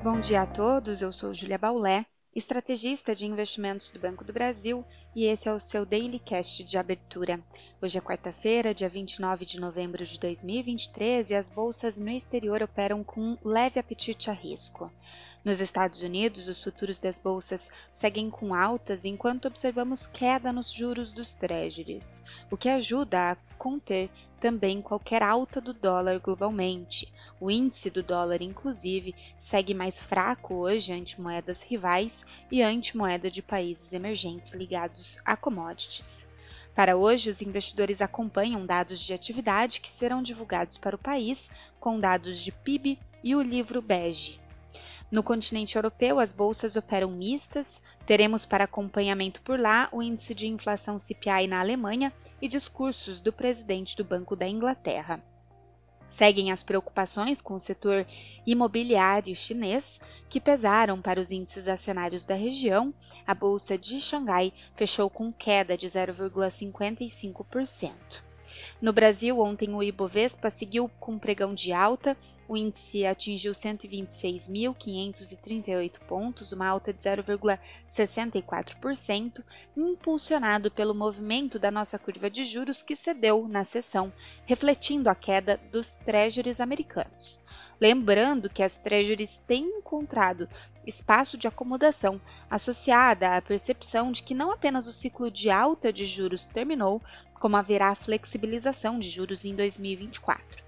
Bom dia a todos, eu sou Julia Baulé, estrategista de investimentos do Banco do Brasil, e esse é o seu Daily Cast de abertura. Hoje é quarta-feira, dia 29 de novembro de 2023, e as bolsas no exterior operam com um leve apetite a risco. Nos Estados Unidos, os futuros das bolsas seguem com altas enquanto observamos queda nos juros dos treasuries, o que ajuda a conter também qualquer alta do dólar globalmente. O índice do dólar, inclusive, segue mais fraco hoje ante moedas rivais e ante moeda de países emergentes ligados a commodities. Para hoje, os investidores acompanham dados de atividade que serão divulgados para o país, com dados de PIB e o livro bege. No continente europeu, as bolsas operam mistas. Teremos para acompanhamento por lá o índice de inflação CPI na Alemanha e discursos do presidente do Banco da Inglaterra. Seguem as preocupações com o setor imobiliário chinês, que pesaram para os índices acionários da região. A bolsa de Xangai fechou com queda de 0,55%. No Brasil, ontem o Ibovespa seguiu com pregão de alta, o índice atingiu 126.538 pontos, uma alta de 0,64%, impulsionado pelo movimento da nossa curva de juros que cedeu na sessão, refletindo a queda dos treasuries americanos. Lembrando que as treasuries têm encontrado espaço de acomodação associada à percepção de que não apenas o ciclo de alta de juros terminou, como haverá flexibilização de juros em 2024.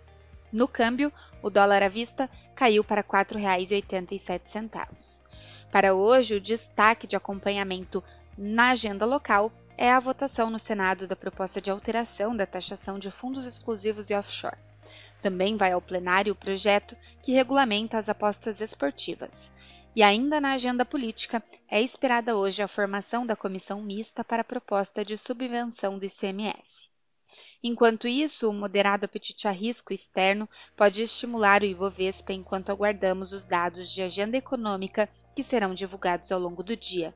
No câmbio, o dólar à vista caiu para R$ 4,87. Para hoje, o destaque de acompanhamento na agenda local é a votação no Senado da proposta de alteração da taxação de fundos exclusivos e offshore. Também vai ao plenário o projeto que regulamenta as apostas esportivas. E ainda na agenda política, é esperada hoje a formação da comissão mista para a proposta de subvenção do ICMS. Enquanto isso, o moderado apetite a risco externo pode estimular o Ibovespa enquanto aguardamos os dados de agenda econômica que serão divulgados ao longo do dia.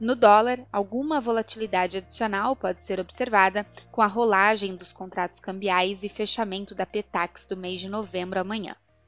No dólar, alguma volatilidade adicional pode ser observada com a rolagem dos contratos cambiais e fechamento da Petax do mês de novembro amanhã.